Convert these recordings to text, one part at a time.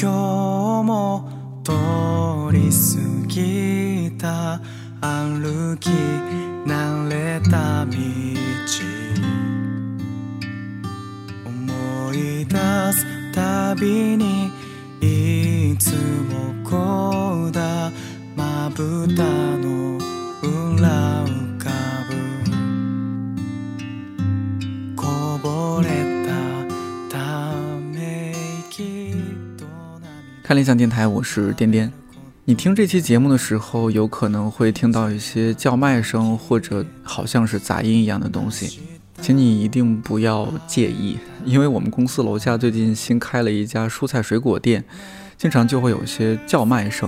今日も通り過ぎた歩き慣れた道。思い出すたびに看理想电台，我是颠颠。你听这期节目的时候，有可能会听到一些叫卖声，或者好像是杂音一样的东西，请你一定不要介意，因为我们公司楼下最近新开了一家蔬菜水果店，经常就会有一些叫卖声。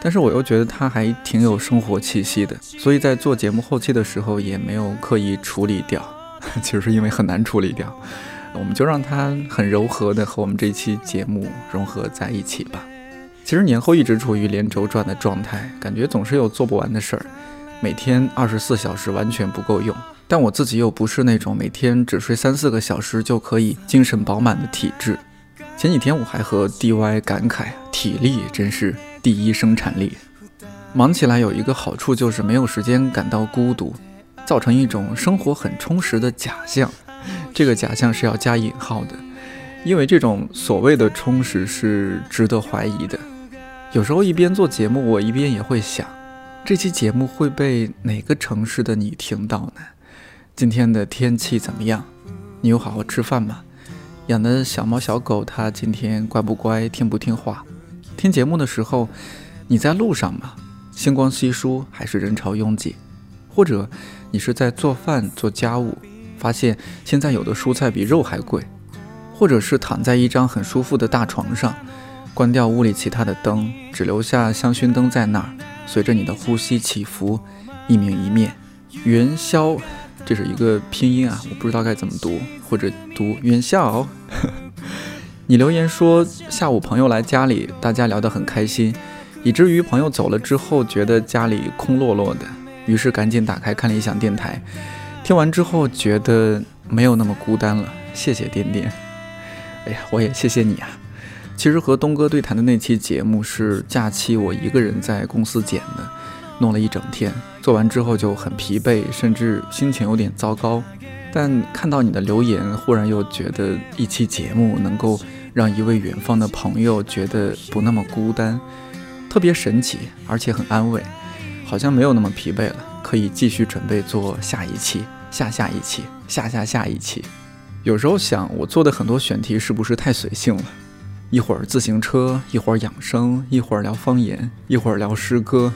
但是我又觉得它还挺有生活气息的，所以在做节目后期的时候也没有刻意处理掉，其实是因为很难处理掉，我们就让它很柔和的和我们这期节目融合在一起吧。其实年后一直处于连轴转的状态，感觉总是有做不完的事儿，每天二十四小时完全不够用。但我自己又不是那种每天只睡三四个小时就可以精神饱满的体质。前几天我还和 DY 感慨，体力真是第一生产力。忙起来有一个好处就是没有时间感到孤独，造成一种生活很充实的假象。这个假象是要加引号的，因为这种所谓的充实是值得怀疑的。有时候一边做节目，我一边也会想，这期节目会被哪个城市的你听到呢？今天的天气怎么样？你有好好吃饭吗？养的小猫小狗，它今天乖不乖？听不听话？听节目的时候，你在路上吗？星光稀疏还是人潮拥挤？或者你是在做饭做家务，发现现在有的蔬菜比肉还贵？或者是躺在一张很舒服的大床上？关掉屋里其他的灯，只留下香薰灯在那儿，随着你的呼吸起伏，一明一灭。元宵，这是一个拼音啊，我不知道该怎么读，或者读元宵。你留言说下午朋友来家里，大家聊得很开心，以至于朋友走了之后觉得家里空落落的，于是赶紧打开看理想电台，听完之后觉得没有那么孤单了。谢谢点点，哎呀，我也谢谢你啊。其实和东哥对谈的那期节目是假期，我一个人在公司剪的，弄了一整天，做完之后就很疲惫，甚至心情有点糟糕。但看到你的留言，忽然又觉得一期节目能够让一位远方的朋友觉得不那么孤单，特别神奇，而且很安慰，好像没有那么疲惫了，可以继续准备做下一期、下下一期、下下下一期。有时候想，我做的很多选题是不是太随性了？一会儿自行车，一会儿养生，一会儿聊方言，一会儿聊诗歌。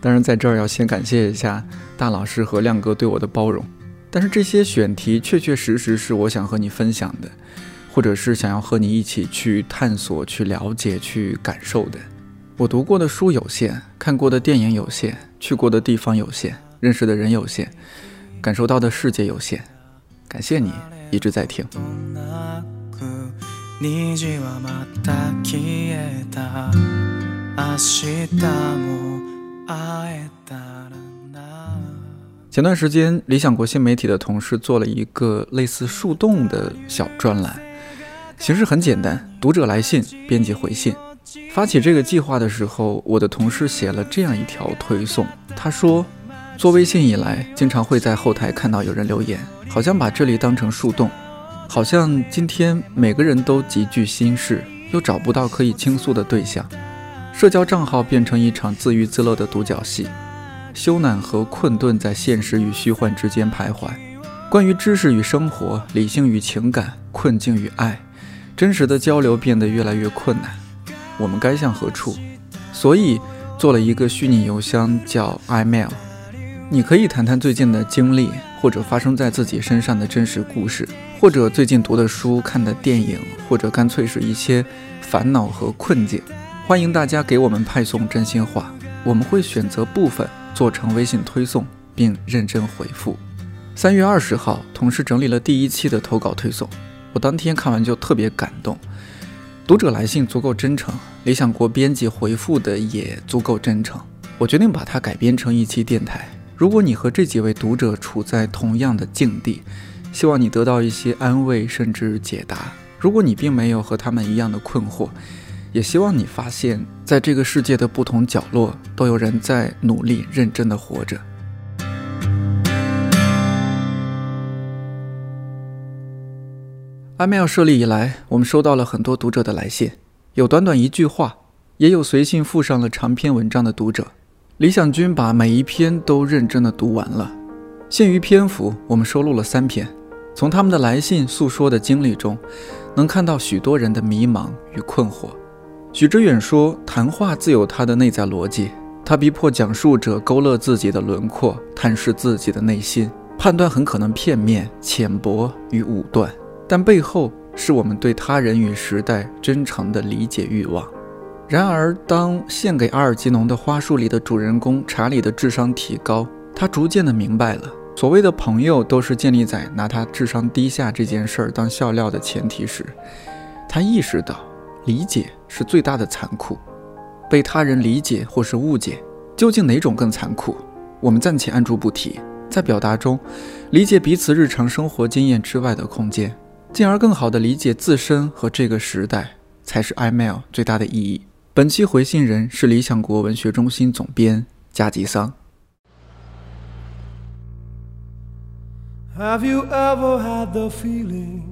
当然，在这儿要先感谢一下大老师和亮哥对我的包容。但是这些选题确确实实是我想和你分享的，或者是想要和你一起去探索、去了解、去感受的。我读过的书有限，看过的电影有限，去过的地方有限，認識的人有限，感受到的世界有限。感謝你一直在聽。虹はまた消えた明日も会えたらな前段时间，理想国新媒体的同事做了一个类似树洞的小专栏，形式很简单：读者来信，编辑回信。发起这个计划的时候，我的同事写了这样一条推送，他说：“ 做微信以来，经常会在后台看到有人留言，好像把这里当成树洞。”好像今天每个人都极具心事，又找不到可以倾诉的对象，社交账号变成一场自娱自乐的独角戏，羞赧和困顿在现实与虚幻之间徘徊。关于知识与生活、理性与情感、困境与爱，真实的交流变得越来越困难。我们该向何处？所以做了一个虚拟邮箱，叫 imail。你可以谈谈最近的经历，或者发生在自己身上的真实故事。或者最近读的书、看的电影，或者干脆是一些烦恼和困境，欢迎大家给我们派送真心话，我们会选择部分做成微信推送，并认真回复。三月二十号，同事整理了第一期的投稿推送，我当天看完就特别感动。读者来信足够真诚，理想国编辑回复的也足够真诚，我决定把它改编成一期电台。如果你和这几位读者处在同样的境地，希望你得到一些安慰，甚至解答。如果你并没有和他们一样的困惑，也希望你发现，在这个世界的不同角落，都有人在努力、认真的活着。imail 设立以来，我们收到了很多读者的来信，有短短一句话，也有随信附上了长篇文章的读者。李想君把每一篇都认真的读完了。限于篇幅，我们收录了三篇。从他们的来信诉说的经历中，能看到许多人的迷茫与困惑。许知远说：“谈话自有它的内在逻辑，它逼迫讲述者勾勒自己的轮廓，探视自己的内心，判断很可能片面、浅薄与武断，但背后是我们对他人与时代真诚的理解欲望。”然而，当献给阿尔吉农的花束里的主人公查理的智商提高，他逐渐的明白了，所谓的朋友都是建立在拿他智商低下这件事儿当笑料的前提时，他意识到。理解是最大的残酷，被他人理解或是误解，究竟哪种更残酷？我们暂且按住不提，在表达中理解彼此日常生活经验之外的空间，进而更好地理解自身和这个时代，才是 email 最大的意义。本期回信人是理想国文学中心总编加吉桑。Have you ever had the feeling?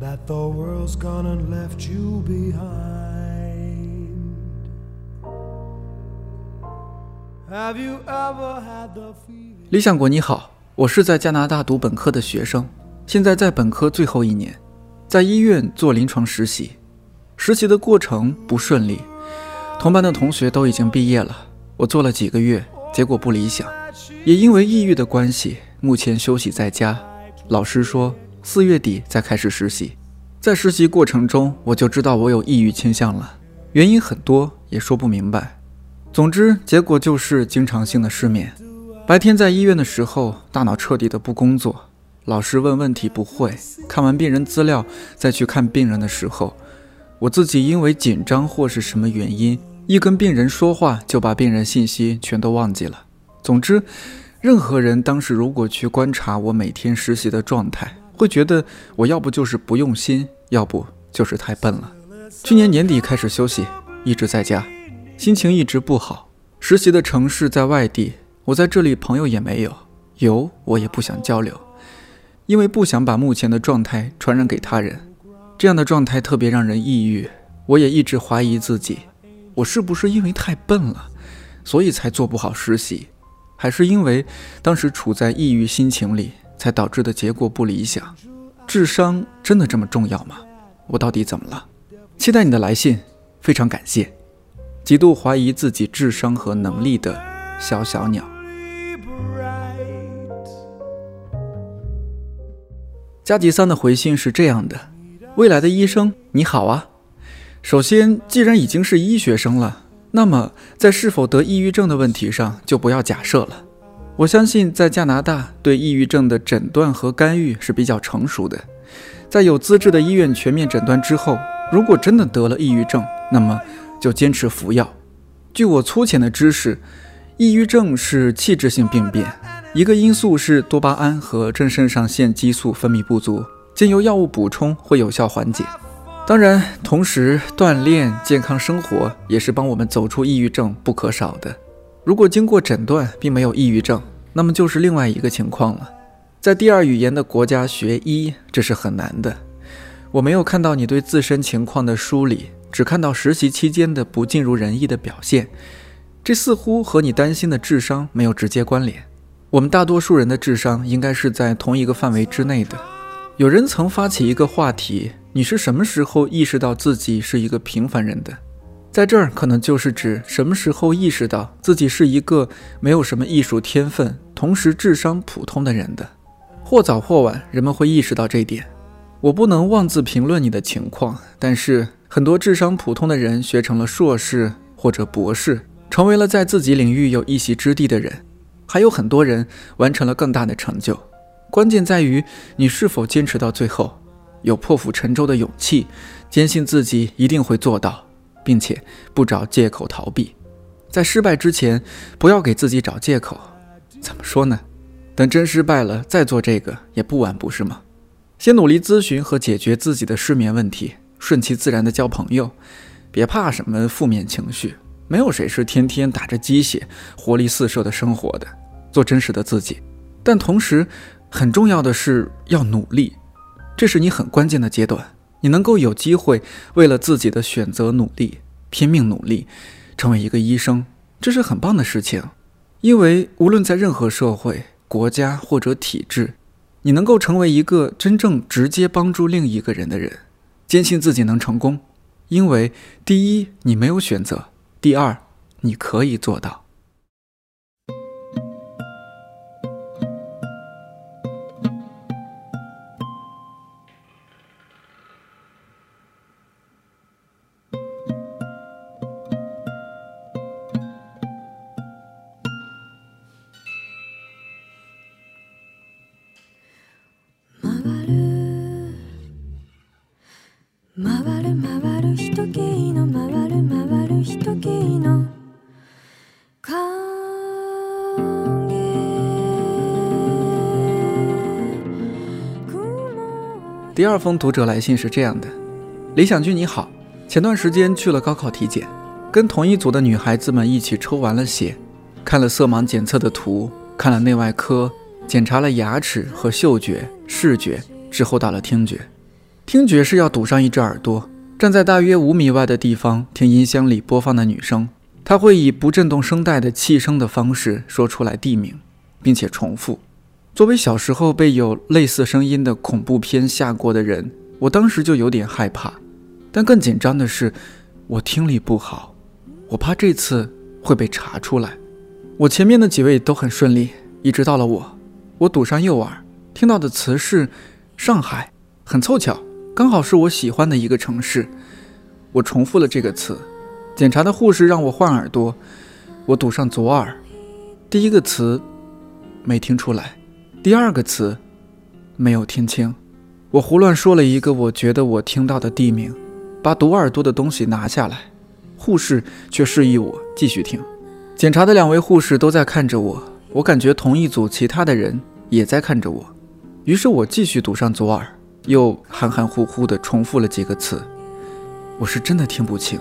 that the world's gone and left you behind. Have you ever had the feeling? 理想国你好，我是在加拿大读本科的学生，现在在本科最后一年，在医院做临床实习。实习的过程不顺利，同班的同学都已经毕业了，我做了几个月，结果不理想，也因为抑郁的关系，目前休息在家。老师说。四月底再开始实习，在实习过程中我就知道我有抑郁倾向了，原因很多也说不明白。总之，结果就是经常性的失眠。白天在医院的时候，大脑彻底的不工作，老师问问题不会，看完病人资料再去看病人的时候，我自己因为紧张或是什么原因，一跟病人说话就把病人信息全都忘记了。总之，任何人当时如果去观察我每天实习的状态，会觉得我要不就是不用心，要不就是太笨了。去年年底开始休息，一直在家，心情一直不好。实习的城市在外地，我在这里朋友也没有，有我也不想交流，因为不想把目前的状态传染给他人。这样的状态特别让人抑郁。我也一直怀疑自己，我是不是因为太笨了，所以才做不好实习，还是因为当时处在抑郁心情里？才导致的结果不理想，智商真的这么重要吗？我到底怎么了？期待你的来信，非常感谢。极度怀疑自己智商和能力的小小鸟。加吉桑的回信是这样的：未来的医生，你好啊。首先，既然已经是医学生了，那么在是否得抑郁症的问题上，就不要假设了。我相信，在加拿大对抑郁症的诊断和干预是比较成熟的。在有资质的医院全面诊断之后，如果真的得了抑郁症，那么就坚持服药。据我粗浅的知识，抑郁症是器质性病变，一个因素是多巴胺和正肾上腺激素分泌不足，经由药物补充会有效缓解。当然，同时锻炼、健康生活也是帮我们走出抑郁症不可少的。如果经过诊断并没有抑郁症，那么就是另外一个情况了。在第二语言的国家学医，这是很难的。我没有看到你对自身情况的梳理，只看到实习期间的不尽如人意的表现。这似乎和你担心的智商没有直接关联。我们大多数人的智商应该是在同一个范围之内的。有人曾发起一个话题：你是什么时候意识到自己是一个平凡人的？在这儿，可能就是指什么时候意识到自己是一个没有什么艺术天分，同时智商普通的人的。或早或晚，人们会意识到这一点。我不能妄自评论你的情况，但是很多智商普通的人学成了硕士或者博士，成为了在自己领域有一席之地的人。还有很多人完成了更大的成就。关键在于你是否坚持到最后，有破釜沉舟的勇气，坚信自己一定会做到。并且不找借口逃避，在失败之前，不要给自己找借口。怎么说呢？等真失败了再做这个也不晚，不是吗？先努力咨询和解决自己的失眠问题，顺其自然的交朋友，别怕什么负面情绪，没有谁是天天打着鸡血、活力四射的生活的，做真实的自己。但同时，很重要的是要努力，这是你很关键的阶段。你能够有机会为了自己的选择努力，拼命努力，成为一个医生，这是很棒的事情。因为无论在任何社会、国家或者体制，你能够成为一个真正直接帮助另一个人的人，坚信自己能成功。因为第一，你没有选择；第二，你可以做到。二封读者来信是这样的：理想君你好，前段时间去了高考体检，跟同一组的女孩子们一起抽完了血，看了色盲检测的图，看了内外科，检查了牙齿和嗅觉、视觉，之后到了听觉。听觉是要堵上一只耳朵，站在大约五米外的地方听音箱里播放的女声，她会以不震动声带的气声的方式说出来地名，并且重复。作为小时候被有类似声音的恐怖片吓过的人，我当时就有点害怕。但更紧张的是，我听力不好，我怕这次会被查出来。我前面的几位都很顺利，一直到了我，我堵上右耳，听到的词是“上海”，很凑巧，刚好是我喜欢的一个城市。我重复了这个词，检查的护士让我换耳朵，我堵上左耳，第一个词没听出来。第二个词没有听清，我胡乱说了一个我觉得我听到的地名，把堵耳朵的东西拿下来，护士却示意我继续听。检查的两位护士都在看着我，我感觉同一组其他的人也在看着我，于是我继续堵上左耳，又含含糊糊地重复了几个词，我是真的听不清。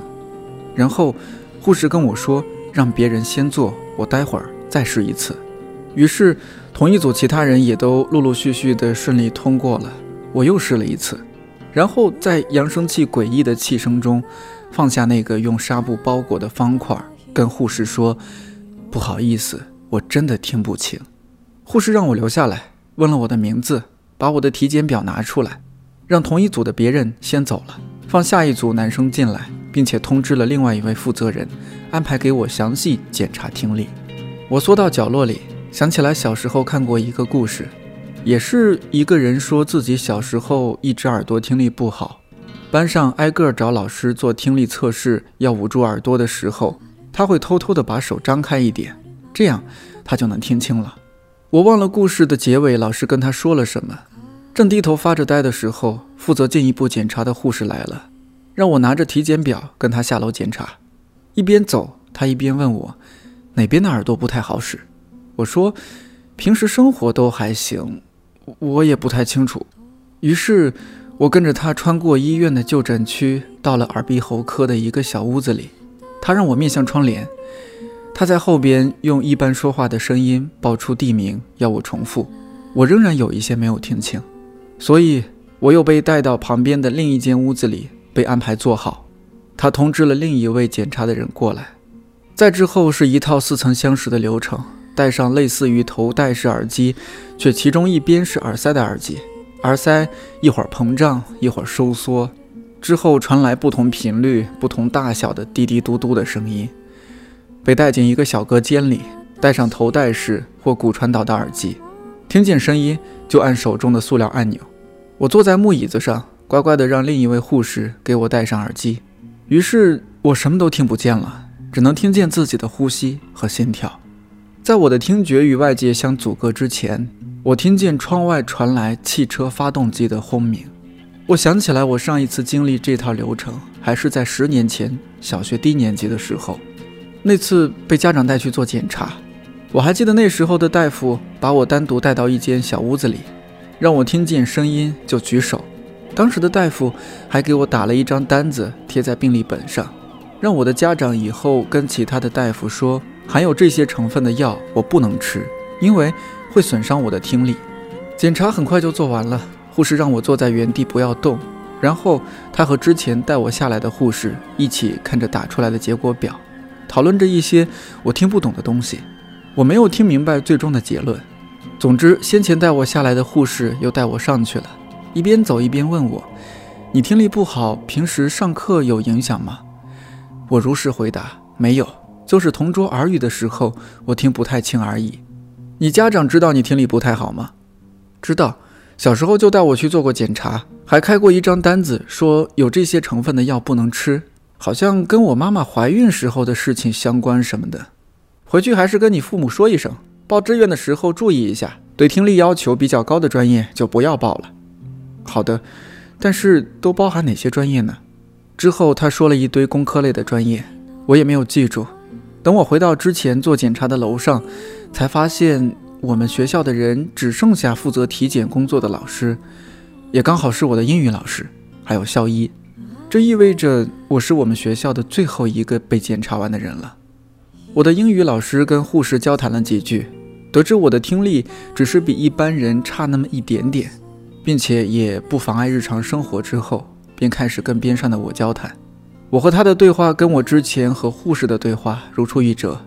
然后护士跟我说让别人先做，我待会儿再试一次。于是。同一组其他人也都陆陆续续的顺利通过了，我又试了一次，然后在扬声器诡异的气声中，放下那个用纱布包裹的方块，跟护士说：“不好意思，我真的听不清。”护士让我留下来，问了我的名字，把我的体检表拿出来，让同一组的别人先走了，放下一组男生进来，并且通知了另外一位负责人，安排给我详细检查听力。我缩到角落里。想起来小时候看过一个故事，也是一个人说自己小时候一只耳朵听力不好，班上挨个找老师做听力测试，要捂住耳朵的时候，他会偷偷的把手张开一点，这样他就能听清了。我忘了故事的结尾，老师跟他说了什么。正低头发着呆的时候，负责进一步检查的护士来了，让我拿着体检表跟他下楼检查。一边走，他一边问我哪边的耳朵不太好使。我说，平时生活都还行，我也不太清楚。于是，我跟着他穿过医院的就诊区，到了耳鼻喉科的一个小屋子里。他让我面向窗帘，他在后边用一般说话的声音报出地名，要我重复。我仍然有一些没有听清，所以我又被带到旁边的另一间屋子里，被安排坐好。他通知了另一位检查的人过来。再之后是一套似曾相识的流程。戴上类似于头戴式耳机，却其中一边是耳塞的耳机。耳塞一会儿膨胀，一会儿收缩，之后传来不同频率、不同大小的滴滴嘟嘟的声音。被带进一个小隔间里，戴上头戴式或骨传导的耳机，听见声音就按手中的塑料按钮。我坐在木椅子上，乖乖地让另一位护士给我戴上耳机。于是我什么都听不见了，只能听见自己的呼吸和心跳。在我的听觉与外界相阻隔之前，我听见窗外传来汽车发动机的轰鸣。我想起来，我上一次经历这套流程还是在十年前小学低年级的时候，那次被家长带去做检查。我还记得那时候的大夫把我单独带到一间小屋子里，让我听见声音就举手。当时的大夫还给我打了一张单子贴在病历本上，让我的家长以后跟其他的大夫说，含有这些成分的药我不能吃，因为会损伤我的听力。检查很快就做完了，护士让我坐在原地不要动，然后他和之前带我下来的护士一起看着打出来的结果表，讨论着一些我听不懂的东西。我没有听明白最终的结论。总之，先前带我下来的护士又带我上去了，一边走一边问我：“你听力不好，平时上课有影响吗？”我如实回答：“没有，就是同桌耳语的时候，我听不太清而已。”你家长知道你听力不太好吗？知道，小时候就带我去做过检查，还开过一张单子，说有这些成分的药不能吃，好像跟我妈妈怀孕时候的事情相关什么的。回去还是跟你父母说一声，报志愿的时候注意一下，对听力要求比较高的专业就不要报了。好的，但是都包含哪些专业呢？之后他说了一堆工科类的专业，我也没有记住。等我回到之前做检查的楼上，才发现。我们学校的人只剩下负责体检工作的老师，也刚好是我的英语老师，还有校医。这意味着我是我们学校的最后一个被检查完的人了。我的英语老师跟护士交谈了几句，得知我的听力只是比一般人差那么一点点，并且也不妨碍日常生活之后，便开始跟边上的我交谈。我和他的对话跟我之前和护士的对话如出一辙。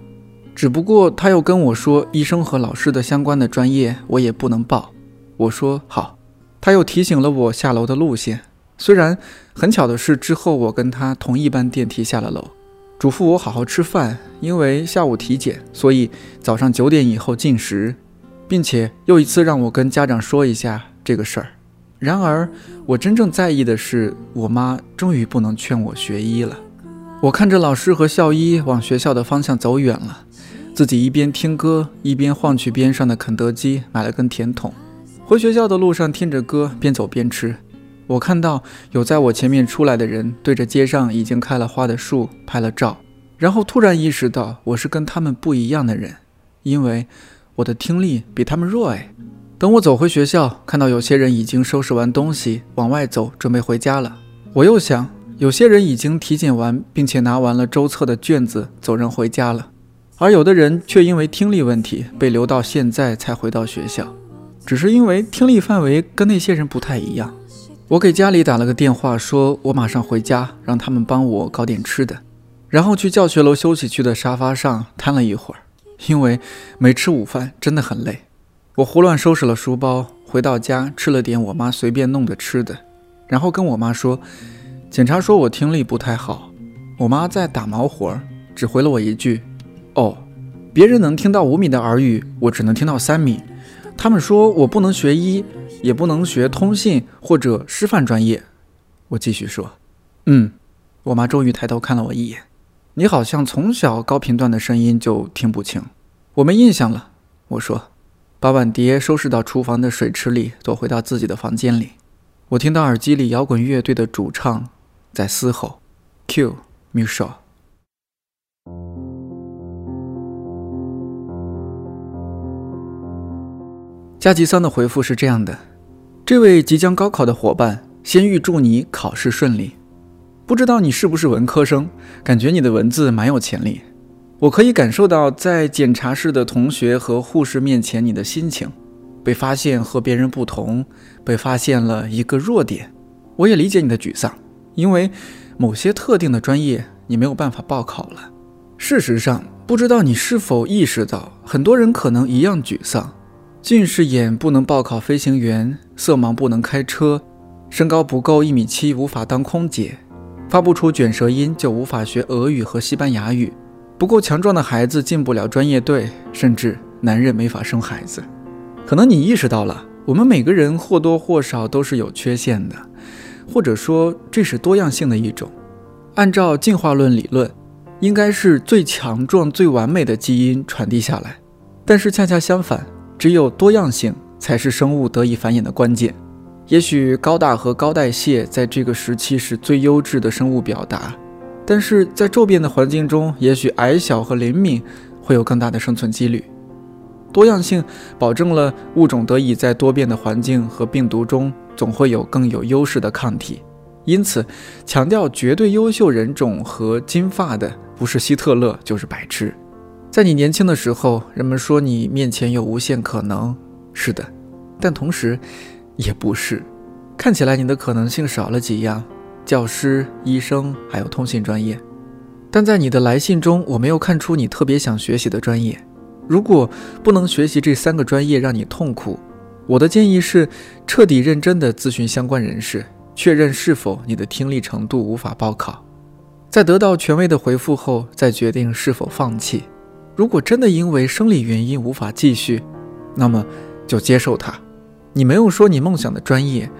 只不过他又跟我说，医生和老师的相关的专业我也不能报。我说好。他又提醒了我下楼的路线。虽然很巧的是，之后我跟他同一班电梯下了楼，嘱咐我好好吃饭，因为下午体检，所以早上九点以后进食，并且又一次让我跟家长说一下这个事儿。然而，我真正在意的是，我妈终于不能劝我学医了。我看着老师和校医往学校的方向走远了。自己一边听歌，一边晃去边上的肯德基，买了根甜筒。回学校的路上听着歌，边走边吃。我看到有在我前面出来的人对着街上已经开了花的树拍了照，然后突然意识到我是跟他们不一样的人，因为我的听力比他们弱哎。等我走回学校，看到有些人已经收拾完东西往外走，准备回家了。我又想，有些人已经体检完，并且拿完了周测的卷子，走人回家了。而有的人却因为听力问题被留到现在才回到学校，只是因为听力范围跟那些人不太一样。我给家里打了个电话，说我马上回家，让他们帮我搞点吃的，然后去教学楼休息区的沙发上瘫了一会儿，因为没吃午饭真的很累。我胡乱收拾了书包，回到家吃了点我妈随便弄的吃的，然后跟我妈说，检查说我听力不太好。我妈在打毛活儿，只回了我一句。哦，别人能听到五米的耳语，我只能听到三米。他们说我不能学医，也不能学通信或者师范专业。我继续说，嗯。我妈终于抬头看了我一眼。你好像从小高频段的声音就听不清，我没印象了。我说，把碗碟收拾到厨房的水池里，躲回到自己的房间里。我听到耳机里摇滚乐队的主唱在嘶吼：“Q Musho。”加吉桑的回复是这样的：这位即将高考的伙伴，先预祝你考试顺利。不知道你是不是文科生，感觉你的文字蛮有潜力。我可以感受到在检查室的同学和护士面前你的心情，被发现和别人不同，被发现了一个弱点。我也理解你的沮丧，因为某些特定的专业你没有办法报考了。事实上，不知道你是否意识到，很多人可能一样沮丧。近视眼不能报考飞行员，色盲不能开车，身高不够一米七无法当空姐，发不出卷舌音就无法学俄语和西班牙语，不够强壮的孩子进不了专业队，甚至男人没法生孩子。可能你意识到了，我们每个人或多或少都是有缺陷的，或者说这是多样性的一种。按照进化论理论，应该是最强壮、最完美的基因传递下来，但是恰恰相反。只有多样性才是生物得以繁衍的关键。也许高大和高代谢在这个时期是最优质的生物表达，但是在骤变的环境中，也许矮小和灵敏会有更大的生存几率。多样性保证了物种得以在多变的环境和病毒中总会有更有优势的抗体。因此强调绝对优秀人种和金发的不是希特勒就是白痴。在你年轻的时候，人们说你面前有无限可能，是的，但同时也不是。看起来你的可能性少了几样，教师、医生，还有通信专业。但在你的来信中，我没有看出你特别想学习的专业。如果不能学习这三个专业让你痛苦，我的建议是彻底认真地咨询相关人士，确认是否你的听力程度无法报考。在得到权威的回复后，再决定是否放弃。如果真的因为生理原因无法继续，那么就接受它。你没有说你梦想的专业。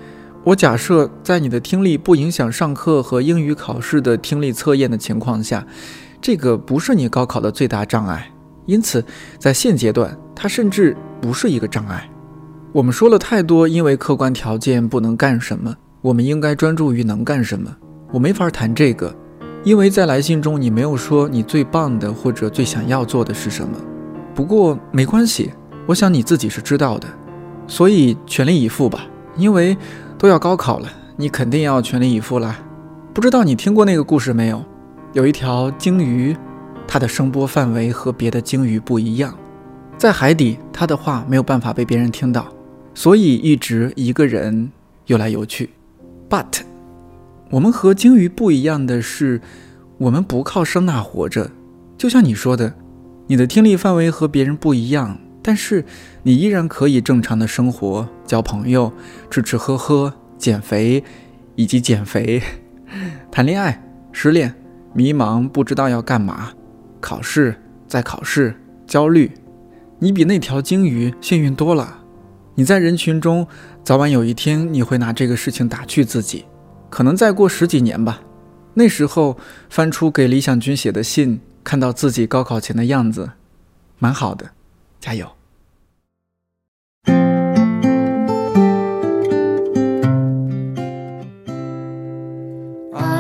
我假设，在你的听力不影响上课和英语考试的听力测验的情况下，这个不是你高考的最大障碍。因此，在现阶段，它甚至不是一个障碍。我们说了太多，因为客观条件不能干什么，我们应该专注于能干什么。我没法谈这个，因为在来信中你没有说你最棒的或者最想要做的是什么。不过没关系，我想你自己是知道的，所以全力以赴吧，因为。都要高考了，你肯定要全力以赴了。不知道你听过那个故事没有？有一条鲸鱼，它的声波范围和别的鲸鱼不一样，在海底，它的话没有办法被别人听到，所以一直一个人游来游去。But，我们和鲸鱼不一样的是，我们不靠声呐活着。就像你说的，你的听力范围和别人不一样。但是你依然可以正常的生活、交朋友、吃吃喝喝、减肥，以及减肥、谈恋爱、失恋、迷茫，不知道要干嘛，考试再考试，焦虑。你比那条鲸鱼幸运多了。你在人群中，早晚有一天你会拿这个事情打趣自己。可能再过十几年吧，那时候翻出给理想君写的信，看到自己高考前的样子，蛮好的。加油！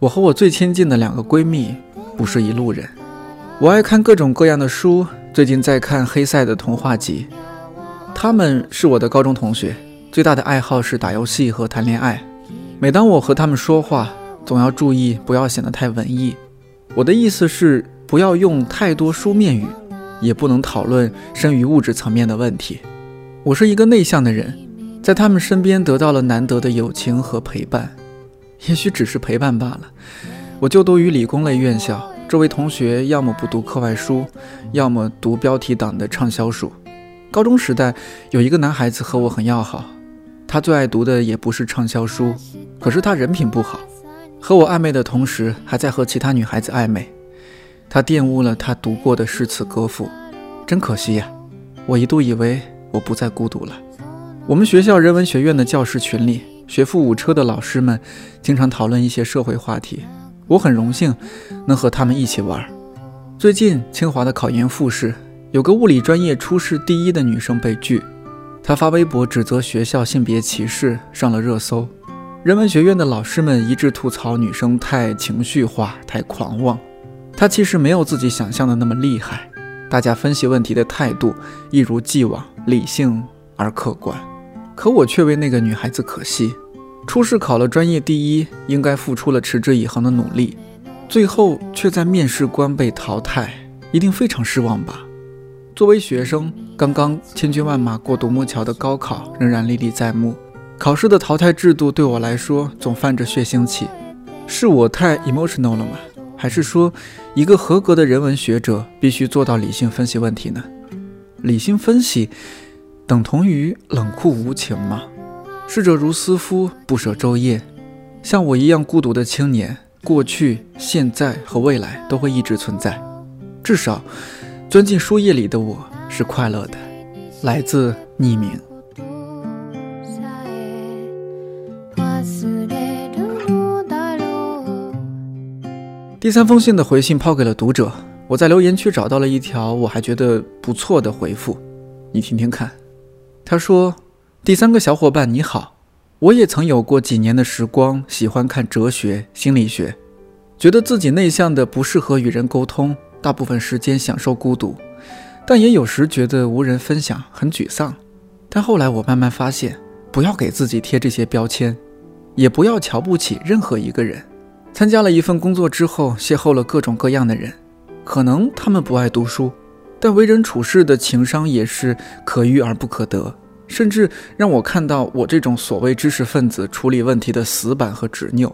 我和我最亲近的两个闺蜜不是一路人。我爱看各种各样的书，最近在看黑塞的童话集。她们是我的高中同学，最大的爱好是打游戏和谈恋爱。每当我和她们说话，总要注意不要显得太文艺。我的意思是，不要用太多书面语，也不能讨论深于物质层面的问题。”我是一个内向的人，在他们身边得到了难得的友情和陪伴，也许只是陪伴罢了。我就读于理工类院校，这位同学要么不读课外书，要么读标题党的畅销书。高中时代有一个男孩子和我很要好，他最爱读的也不是畅销书，可是他人品不好，和我暧昧的同时还在和其他女孩子暧昧。他玷污了他读过的诗词歌赋，真可惜呀！我一度以为。我不再孤独了。我们学校人文学院的教师群里，学富五车的老师们经常讨论一些社会话题。我很荣幸能和他们一起玩。最近清华的考研复试，有个物理专业初试第一的女生被拒，她发微博指责学校性别歧视，上了热搜。人文学院的老师们一致吐槽女生太情绪化、太狂妄。她其实没有自己想象的那么厉害。大家分析问题的态度一如既往理性而客观，可我却为那个女孩子可惜。初试考了专业第一，应该付出了持之以恒的努力，最后却在面试官被淘汰，一定非常失望吧？作为学生，刚刚千军万马过独木桥的高考仍然历历在目，考试的淘汰制度对我来说总泛着血腥气，是我太 emotional 了吗？还是说，一个合格的人文学者必须做到理性分析问题呢？理性分析等同于冷酷无情吗？逝者如斯夫，不舍昼夜。像我一样孤独的青年，过去、现在和未来都会一直存在。至少，钻进书页里的我是快乐的。来自匿名。第三封信的回信抛给了读者，我在留言区找到了一条我还觉得不错的回复，你听听看。他说：“第三个小伙伴你好，我也曾有过几年的时光，喜欢看哲学、心理学，觉得自己内向的不适合与人沟通，大部分时间享受孤独，但也有时觉得无人分享，很沮丧。但后来我慢慢发现，不要给自己贴这些标签，也不要瞧不起任何一个人。”参加了一份工作之后，邂逅了各种各样的人，可能他们不爱读书，但为人处事的情商也是可遇而不可得，甚至让我看到我这种所谓知识分子处理问题的死板和执拗。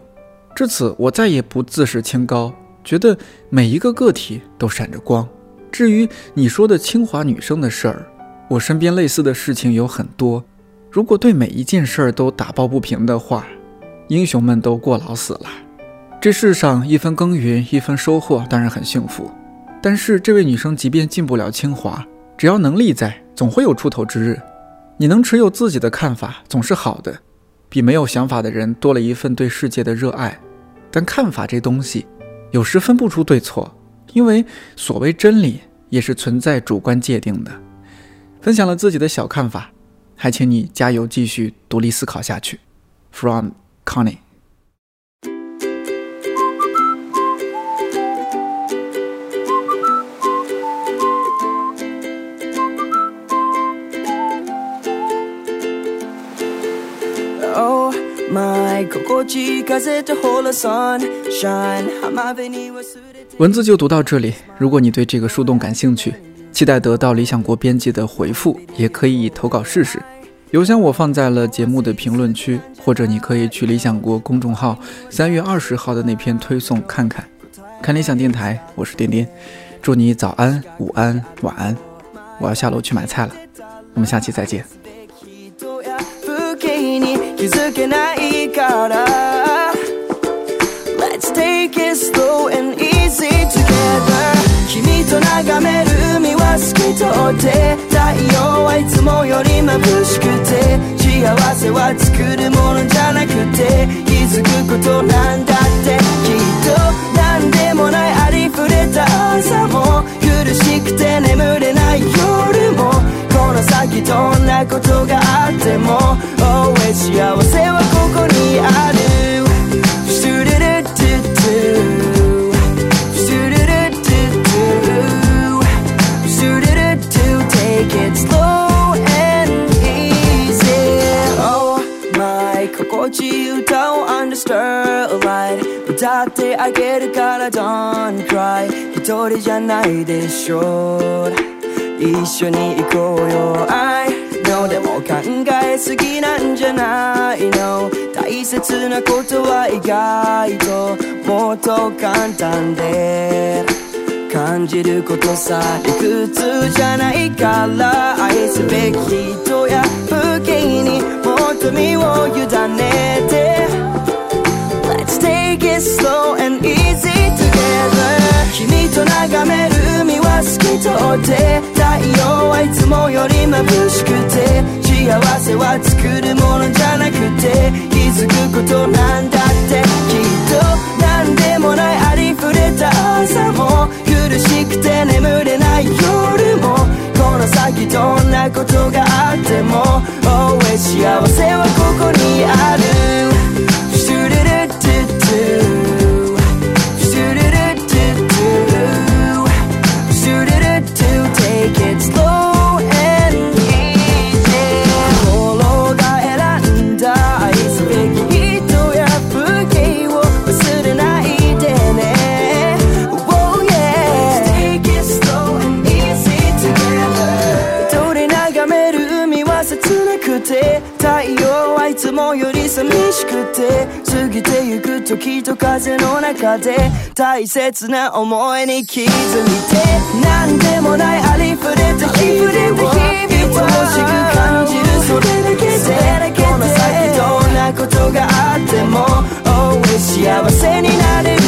至此，我再也不自视清高，觉得每一个个体都闪着光。至于你说的清华女生的事儿，我身边类似的事情有很多。如果对每一件事儿都打抱不平的话，英雄们都过劳死了。这世上一分耕耘一分收获，当然很幸福。但是这位女生即便进不了清华，只要能力在，总会有出头之日。你能持有自己的看法，总是好的，比没有想法的人多了一份对世界的热爱。但看法这东西，有时分不出对错，因为所谓真理也是存在主观界定的。分享了自己的小看法，还请你加油，继续独立思考下去。From Connie。文字就读到这里。如果你对这个树洞感兴趣，期待得到理想国编辑的回复，也可以投稿试试。邮箱我放在了节目的评论区，或者你可以去理想国公众号三月二十号的那篇推送看看。看理想电台，我是颠颠，祝你早安、午安、晚安。我要下楼去买菜了，我们下期再见。気づけないから。Let's take it slow and easy together. 君と眺める海は透き通って太陽はいつもより眩しくて幸せは作るじゃないでしょう。一緒に行こうよ。愛のでも考えすぎなんじゃないの。大切なことは意外ともっと簡単で。感じることさ理屈じゃないから。愛すべき人や風景にもっと身を委ねて。Let's take it slow と眺める海は透き通って太陽はいつもより眩しくて幸せは作るものじゃなくて気づくことなんだってきっと何でもないありふれた朝も苦しくて眠れない夜もこの先どんなことがあっても Always 幸せはここにあるしくて過ぎてゆく時と風の中で大切な思いに気づいて何でもないありふれた日々を愛おしく感じるそれだけでこの先どんなことがあっても Always 幸せになれる